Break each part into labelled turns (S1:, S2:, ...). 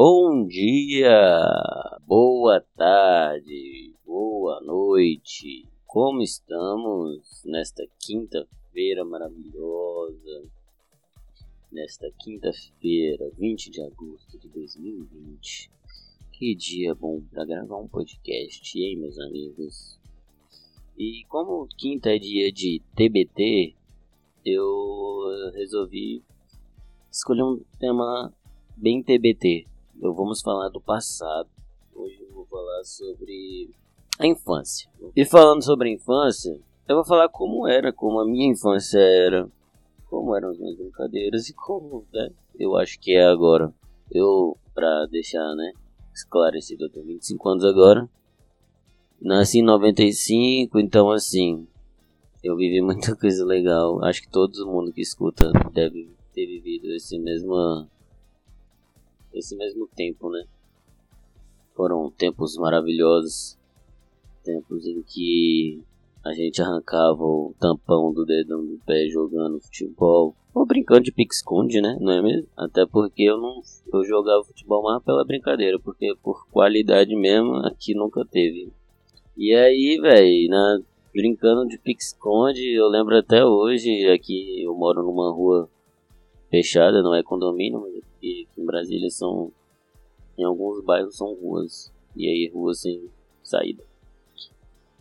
S1: Bom dia, boa tarde, boa noite. Como estamos nesta quinta-feira maravilhosa? Nesta quinta-feira, 20 de agosto de 2020. Que dia bom para gravar um podcast, hein, meus amigos? E como quinta é dia de TBT, eu resolvi escolher um tema bem TBT. Eu vamos falar do passado. Hoje eu vou falar sobre a infância. E falando sobre a infância, eu vou falar como era, como a minha infância era, como eram as minhas brincadeiras e como, né, eu acho que é agora. Eu, pra deixar, né, esclarecido, eu tenho 25 anos agora. Nasci em 95, então assim, eu vivi muita coisa legal. Acho que todo mundo que escuta deve ter vivido esse mesmo esse mesmo tempo, né? Foram tempos maravilhosos, tempos em que a gente arrancava o tampão do dedão do pé jogando futebol ou brincando de pique-esconde, né? Não é mesmo? Até porque eu não eu jogava futebol mais pela brincadeira, porque por qualidade mesmo aqui nunca teve. E aí, velho, na brincando de pique-esconde, eu lembro até hoje, aqui eu moro numa rua fechada, não é condomínio, mas em Brasília são. Em alguns bairros são ruas. E aí ruas sem saída.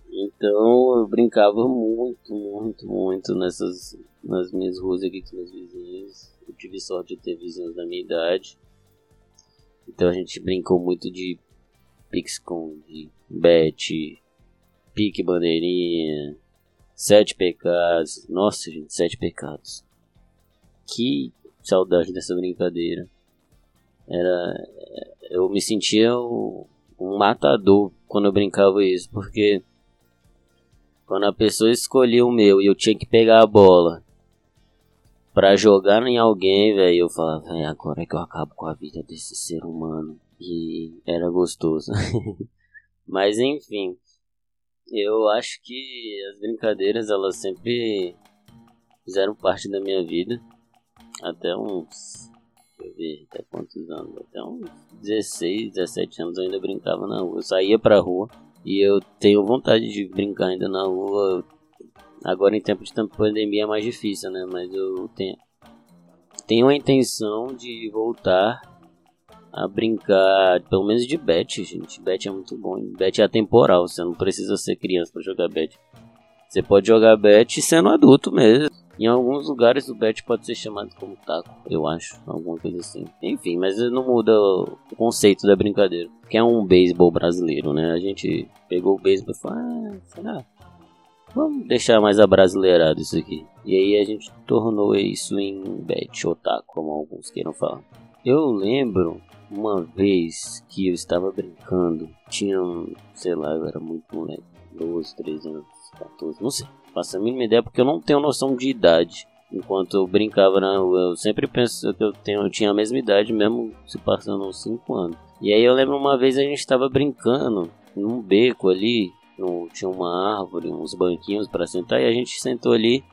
S1: Então eu brincava muito, muito, muito nessas. nas minhas ruas aqui com meus vizinhos. Eu tive sorte de ter vizinhos da minha idade. Então a gente brincou muito de pique-esconde, bet, pique bandeirinha, sete pecados. Nossa, gente, sete pecados. Que saudade dessa brincadeira. Era. Eu me sentia um, um matador quando eu brincava isso, porque quando a pessoa escolhia o meu e eu tinha que pegar a bola para jogar em alguém, velho, eu falava, agora é que eu acabo com a vida desse ser humano. E era gostoso. Mas enfim, eu acho que as brincadeiras elas sempre fizeram parte da minha vida até uns. Ver, até quantos anos? Até uns 16, 17 anos eu ainda brincava na rua. Eu saía pra rua e eu tenho vontade de brincar ainda na rua. Agora em tempo de pandemia é mais difícil, né? Mas eu tenho, tenho a intenção de voltar a brincar, pelo menos de bet, gente. Bet é muito bom. Bet é atemporal, você não precisa ser criança para jogar bet. Você pode jogar bet sendo adulto mesmo. Em alguns lugares o bet pode ser chamado como taco, eu acho, alguma coisa assim. Enfim, mas não muda o conceito da brincadeira. Que é um beisebol brasileiro, né? A gente pegou o beisebol e falou, ah, será? Vamos deixar mais abrasileirado isso aqui. E aí a gente tornou isso em bet, otaku, como alguns queiram falar. Eu lembro uma vez que eu estava brincando, tinha, sei lá, eu era muito moleque, 12, 13 anos, 14, não sei faço a mínima ideia porque eu não tenho noção de idade. Enquanto eu brincava na rua, eu sempre penso que eu, tenho, eu tinha a mesma idade, mesmo se passando uns 5 anos. E aí eu lembro uma vez a gente estava brincando num beco ali, no, tinha uma árvore, uns banquinhos para sentar, e a gente sentou ali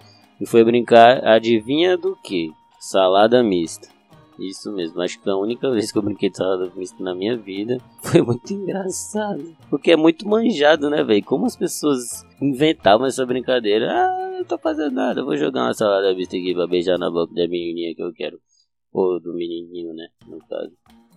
S1: e foi brincar, adivinha do que? Salada mista. Isso mesmo, acho que a única vez que eu brinquei de salada mista na minha vida foi muito engraçado. Porque é muito manjado, né, velho? Como as pessoas inventavam essa brincadeira. Ah, não tô fazendo nada, vou jogar uma salada mista aqui pra beijar na boca da menininha que eu quero. Ou do menininho, né, no caso.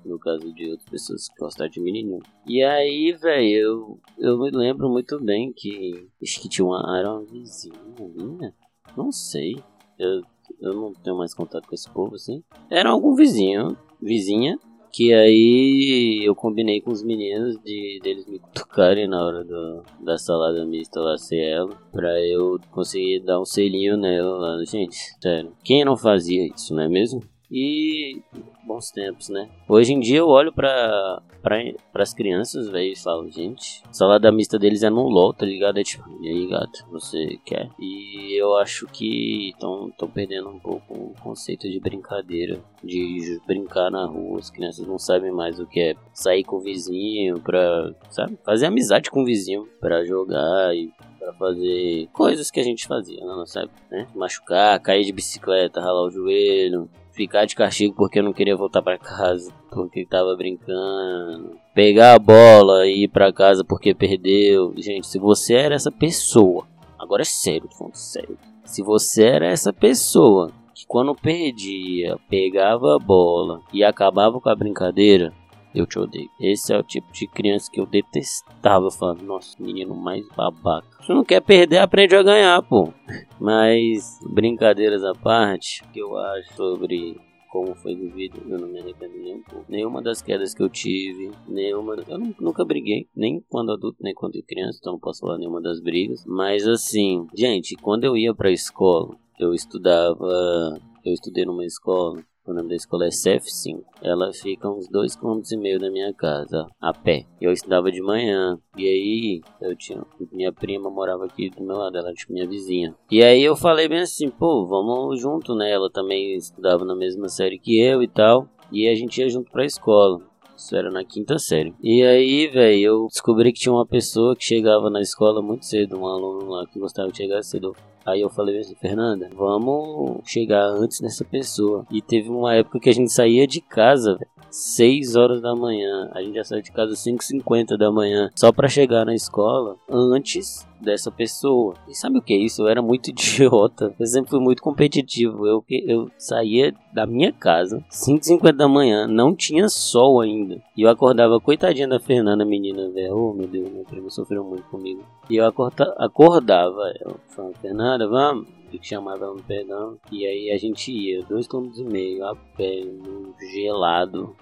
S1: No caso de outras pessoas que gostam de menininho. E aí, velho, eu, eu me lembro muito bem que. Acho que tinha uma. Era uma vizinha minha? Não sei. Eu eu não tenho mais contato com esse povo, assim. Era algum vizinho, vizinha, que aí eu combinei com os meninos de deles me cutucarem na hora do, da salada mista lá ser ela, pra eu conseguir dar um selinho nela lá. Gente, sério, quem não fazia isso, não é mesmo? E bons tempos, né? Hoje em dia eu olho pra, pra, pras crianças, velho, e falo, gente, a salada mista deles é no LOL, tá ligado? É tipo, e aí, gato, você quer? E eu acho que estão perdendo um pouco o conceito de brincadeira, de brincar na rua. As crianças não sabem mais o que é sair com o vizinho pra, sabe, fazer amizade com o vizinho pra jogar e para fazer coisas que a gente fazia na nossa época, né? Machucar, cair de bicicleta, ralar o joelho, ficar de castigo porque não queria voltar para casa, porque tava brincando, pegar a bola e ir para casa porque perdeu. Gente, se você era essa pessoa, agora é sério, tô falando sério. Se você era essa pessoa que quando perdia, pegava a bola e acabava com a brincadeira, eu te odeio. Esse é o tipo de criança que eu detestava. Falando, nossa, menino mais babaca. Se não quer perder, aprende a ganhar, pô. Mas, brincadeiras à parte, o que eu acho sobre como foi vivido, eu não me arrependo nem um pouco. Nenhuma das quedas que eu tive, nenhuma. Eu nunca briguei, nem quando adulto, nem quando criança, então não posso falar nenhuma das brigas. Mas assim, gente, quando eu ia pra escola, eu estudava. Eu estudei numa escola o nome da escola é CF5. Ela fica uns 2,5 km da minha casa, a pé. Eu estudava de manhã. E aí, eu tinha. Minha prima morava aqui do meu lado, ela tinha minha vizinha. E aí eu falei bem assim, pô, vamos junto, né? Ela também estudava na mesma série que eu e tal. E a gente ia junto pra escola. Isso era na quinta série. E aí, velho, eu descobri que tinha uma pessoa que chegava na escola muito cedo, um aluno lá que gostava de chegar cedo. Aí eu falei assim, Fernanda, vamos chegar antes dessa pessoa. E teve uma época que a gente saía de casa, véio, 6 horas da manhã. A gente já saiu de casa 5h50 da manhã. Só para chegar na escola antes dessa pessoa. E sabe o que é isso? Eu era muito idiota. Eu sempre fui muito competitivo. Eu, eu saía da minha casa 5h50 da manhã, não tinha sol ainda. E eu acordava, coitadinha da Fernanda, menina, velho. Oh meu Deus, meu primo sofreu muito comigo. E eu acorda, acordava ela. Falando, Fernanda, vamos que chamava perdão. E aí a gente ia, dois km meio a pé, no gelado.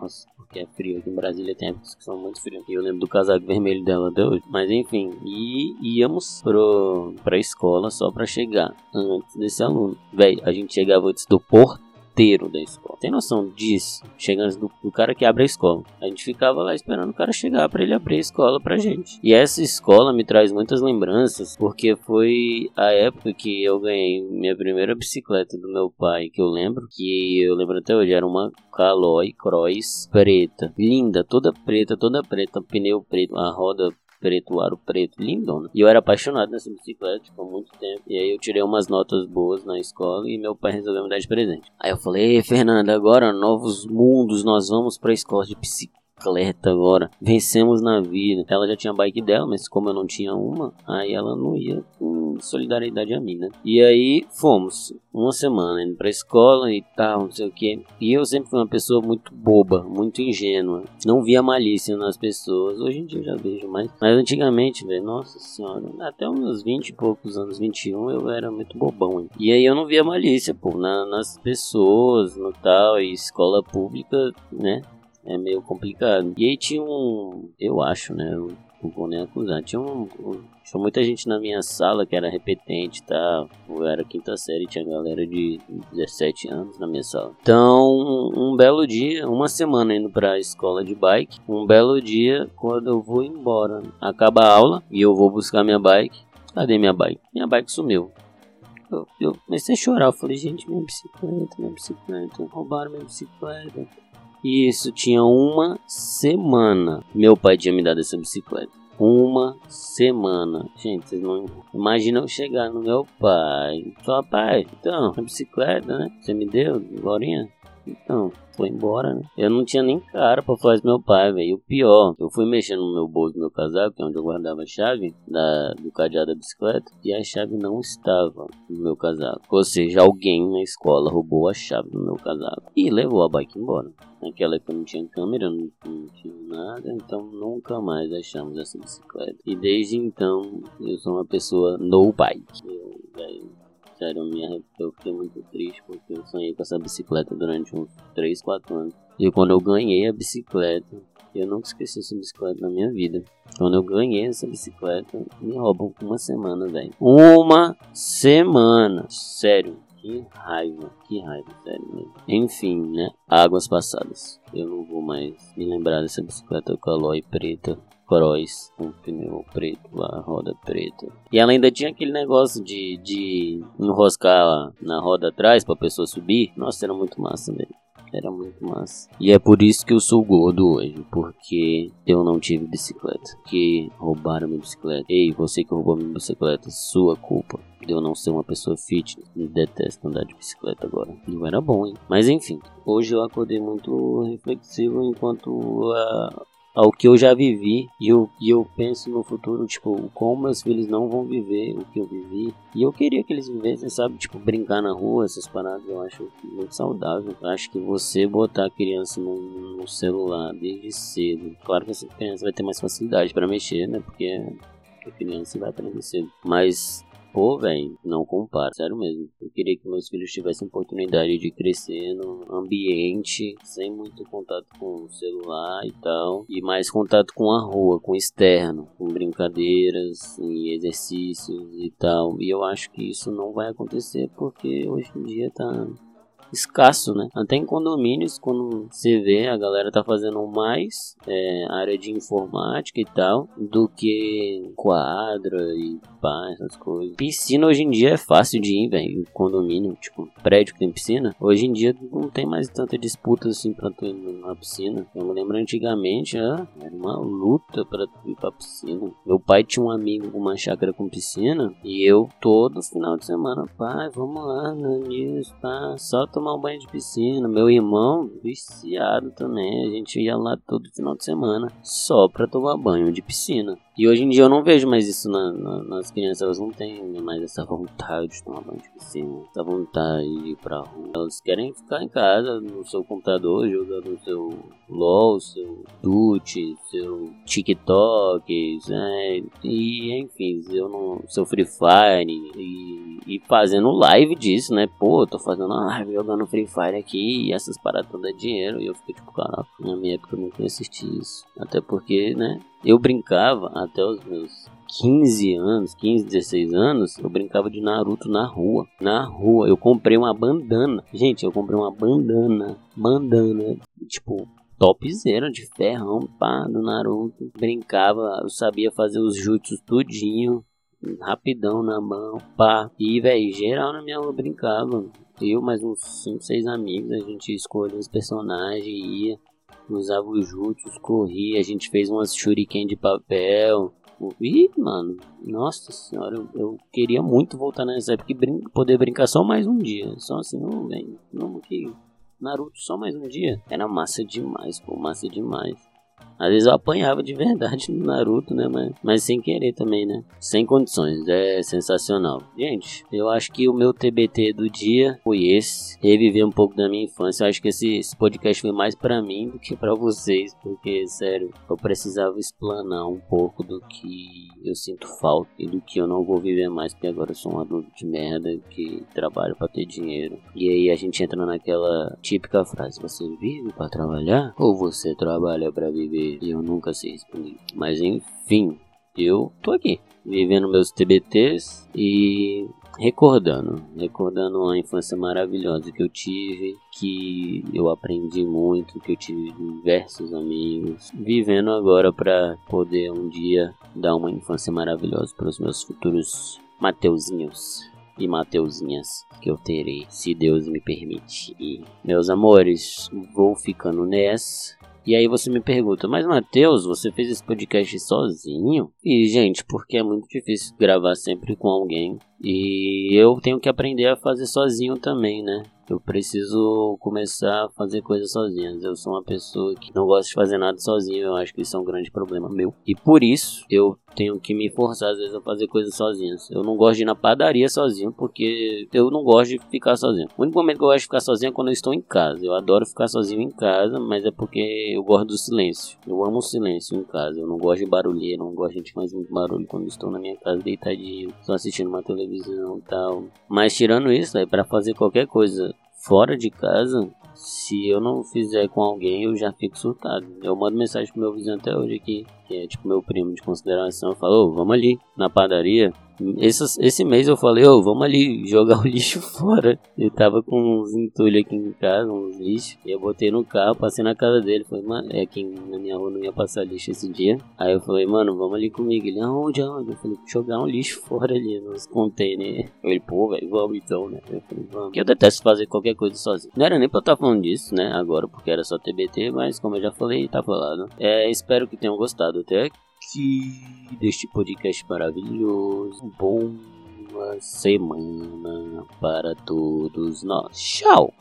S1: Nossa, porque é frio aqui em Brasília, tem épocas que são muito frios. E eu lembro do casaco vermelho dela até hoje. Mas enfim, e íamos pro, pra escola só pra chegar antes desse aluno. Véi, a gente chegava antes do porto inteiro da escola. Tem noção disso? Chegando do, do, cara que abre a escola. A gente ficava lá esperando o cara chegar para ele abrir a escola pra gente. E essa escola me traz muitas lembranças, porque foi a época que eu ganhei minha primeira bicicleta do meu pai, que eu lembro, que eu lembro até hoje, era uma Caloi Cross preta, linda, toda preta, toda preta, pneu preto, a roda preto, aro preto, lindona. E eu era apaixonado nessa bicicleta por muito tempo. E aí eu tirei umas notas boas na escola e meu pai resolveu me dar de presente. Aí eu falei, Fernanda, agora novos mundos, nós vamos pra escola de bicicleta bicicleta agora. Vencemos na vida. Ela já tinha bike dela, mas como eu não tinha uma, aí ela não ia solidariedade a mim, né? E aí fomos uma semana indo pra escola e tal, não sei o que. E eu sempre fui uma pessoa muito boba, muito ingênua. Não via malícia nas pessoas. Hoje em dia eu já vejo mais. Mas antigamente, velho, nossa senhora, até uns 20 e poucos anos, 21, eu era muito bobão. Hein? E aí eu não via malícia, pô, na, nas pessoas, no tal, e escola pública, né? é meio complicado. E aí tinha um, eu acho, né? Vou nem acusar. Tinha, um, tinha muita gente na minha sala que era repetente, tá? Eu era quinta série, tinha galera de 17 anos na minha sala. Então, um belo dia, uma semana indo pra escola de bike. Um belo dia, quando eu vou embora, acaba a aula e eu vou buscar minha bike. Cadê minha bike? Minha bike sumiu. Eu, eu comecei a chorar. Eu falei, gente, minha bicicleta, minha bicicleta, roubaram minha bicicleta. E isso tinha uma semana. Meu pai tinha me dado essa bicicleta. Uma semana. Gente, vocês não imaginam eu chegar no meu pai. Falar, pai, então, a bicicleta, né? Você me deu, Glorinha? Então, foi embora, né? Eu não tinha nem cara pra isso meu pai, velho. O pior, eu fui mexendo no meu bolso do meu casaco, que é onde eu guardava a chave da, do cadeado da bicicleta, e a chave não estava no meu casaco. Ou seja, alguém na escola roubou a chave do meu casaco e levou a bike embora. Naquela época não tinha câmera, não, não tinha nada, então nunca mais achamos essa bicicleta. E desde então eu sou uma pessoa no bike. Eu, véio, sério, eu, me eu fiquei muito triste porque eu sonhei com essa bicicleta durante uns 3, 4 anos. E quando eu ganhei a bicicleta, eu nunca esqueci essa bicicleta na minha vida. Quando eu ganhei essa bicicleta, me roubam por uma semana, velho. Uma semana! Sério, que raiva, que raiva, sério mesmo. Enfim, né? Águas passadas. Eu não vou mais me lembrar dessa bicicleta Caloi preta. Cross, um pneu preto, a roda preta. E ela ainda tinha aquele negócio de, de enroscar na roda atrás pra pessoa subir. Nossa, era muito massa mesmo. Era muito massa. E é por isso que eu sou gordo hoje, porque eu não tive bicicleta. Que roubaram minha bicicleta. Ei, você que roubou minha bicicleta, sua culpa de eu não ser uma pessoa. Eu detesto andar de bicicleta agora. Não era bom, hein? Mas enfim, hoje eu acordei muito reflexivo enquanto a, ao que eu já vivi e eu, e eu penso no futuro, tipo, como meus filhos não vão viver o que eu vivi. E eu queria que eles vivessem, sabe? Tipo, brincar na rua, essas paradas, eu acho muito saudável. Eu acho que você botar a criança no, no celular desde cedo, claro que essa criança vai ter mais facilidade para mexer, né? Porque a criança vai aprender cedo. Mas Pô, velho, não compara, sério mesmo. Eu queria que meus filhos tivessem oportunidade de crescer num ambiente sem muito contato com o celular e tal, e mais contato com a rua, com o externo, com brincadeiras e exercícios e tal. E eu acho que isso não vai acontecer porque hoje em dia tá escasso, né? Até em condomínios, quando você vê, a galera tá fazendo mais é, área de informática e tal, do que quadra e pá, essas coisas. Piscina hoje em dia é fácil de ir, velho, condomínio, tipo, prédio que tem piscina. Hoje em dia não tem mais tanta disputa assim pra tu ir na piscina. Eu lembro antigamente, ah, era uma luta pra tu ir pra piscina. Meu pai tinha um amigo com uma chácara com piscina e eu todo final de semana, pai, vamos lá, nisso, pá, só tomar tomar um banho de piscina. Meu irmão, viciado também. A gente ia lá todo final de semana só pra tomar banho de piscina. E hoje em dia eu não vejo mais isso na, na, nas crianças, elas não têm mais essa vontade de tomar banho de piscina, essa vontade de ir pra rua. Elas querem ficar em casa, no seu computador, jogando o seu LOL, seu Dut, seu TikTok, né? e enfim, eu não, seu Free Fire, e, e fazendo live disso, né? Pô, eu tô fazendo uma live jogando Free Fire aqui, e essas paradas não dá dinheiro, e eu fico tipo, caraca, na minha época eu nunca assisti isso. Até porque, né? Eu brincava até os meus 15 anos, 15, 16 anos, eu brincava de Naruto na rua. Na rua, eu comprei uma bandana. Gente, eu comprei uma bandana. Bandana, tipo, topzera de ferrão, pá, do Naruto. Brincava, eu sabia fazer os jutsus tudinho. Rapidão na mão, pá. E, velho, geral na minha rua brincava. Eu, mais uns 5, 6 amigos, a gente escolhia os personagens e ia usava os jutsus, corria, a gente fez umas shuriken de papel. Ih, mano, nossa senhora, eu, eu queria muito voltar nessa época e brin poder brincar só mais um dia. Só assim, não, velho, não, que Naruto só mais um dia. Era massa demais, pô, massa demais. Às vezes eu apanhava de verdade no Naruto, né? Mas, mas sem querer também, né? Sem condições. É sensacional. Gente, eu acho que o meu TBT do dia foi esse. Reviver um pouco da minha infância. Eu acho que esse, esse podcast foi mais para mim do que para vocês. Porque, sério, eu precisava explanar um pouco do que eu sinto falta e do que eu não vou viver mais. Porque agora eu sou um adulto de merda que trabalho para ter dinheiro. E aí a gente entra naquela típica frase: Você vive para trabalhar? Ou você trabalha para viver? E eu nunca sei responder. Mas enfim, eu tô aqui, vivendo meus TBTs e recordando, recordando a infância maravilhosa que eu tive, que eu aprendi muito, que eu tive diversos amigos, vivendo agora para poder um dia dar uma infância maravilhosa para os meus futuros Mateuzinhos e Mateuzinhas que eu terei, se Deus me permitir. Meus amores, vou ficando nessa. E aí você me pergunta, mas Matheus, você fez esse podcast sozinho? E, gente, porque é muito difícil gravar sempre com alguém. E eu tenho que aprender a fazer sozinho também, né? Eu preciso começar a fazer coisas sozinhas. Eu sou uma pessoa que não gosta de fazer nada sozinho. Eu acho que isso é um grande problema meu. E por isso eu tenho que me forçar às vezes a fazer coisas sozinhas. Eu não gosto de ir na padaria sozinho porque eu não gosto de ficar sozinho. O único momento que eu gosto de ficar sozinho é quando eu estou em casa. Eu adoro ficar sozinho em casa, mas é porque eu gosto do silêncio. Eu amo o silêncio em casa. Eu não gosto de barulheira, não gosto de mais muito barulho quando estou na minha casa deitadinho, só assistindo uma televisão e tal. Mas tirando isso, é para fazer qualquer coisa fora de casa, se eu não fizer com alguém, eu já fico surtado. Eu mando mensagem pro meu vizinho até hoje aqui, que é tipo meu primo de consideração. Eu falo, oh, vamos ali na padaria. Esse, esse mês eu falei, oh, vamos ali jogar o lixo fora. Eu tava com uns entulhos aqui em casa, uns lixos. E eu botei no carro, passei na casa dele. Falei, mano, é que na minha rua não ia passar lixo esse dia. Aí eu falei, mano, vamos ali comigo. Ele, aonde, aonde? Eu falei, jogar um lixo fora ali nos containers. Ele, pô, velho, vamos então, né? Eu falei, vamos. Porque eu detesto fazer qualquer coisa sozinho. Não era nem pra eu estar falando disso, né? Agora, porque era só TBT, mas como eu já falei, tá falado. É, espero que tenham gostado até aqui deste podcast maravilhoso. Boa semana para todos nós. Tchau!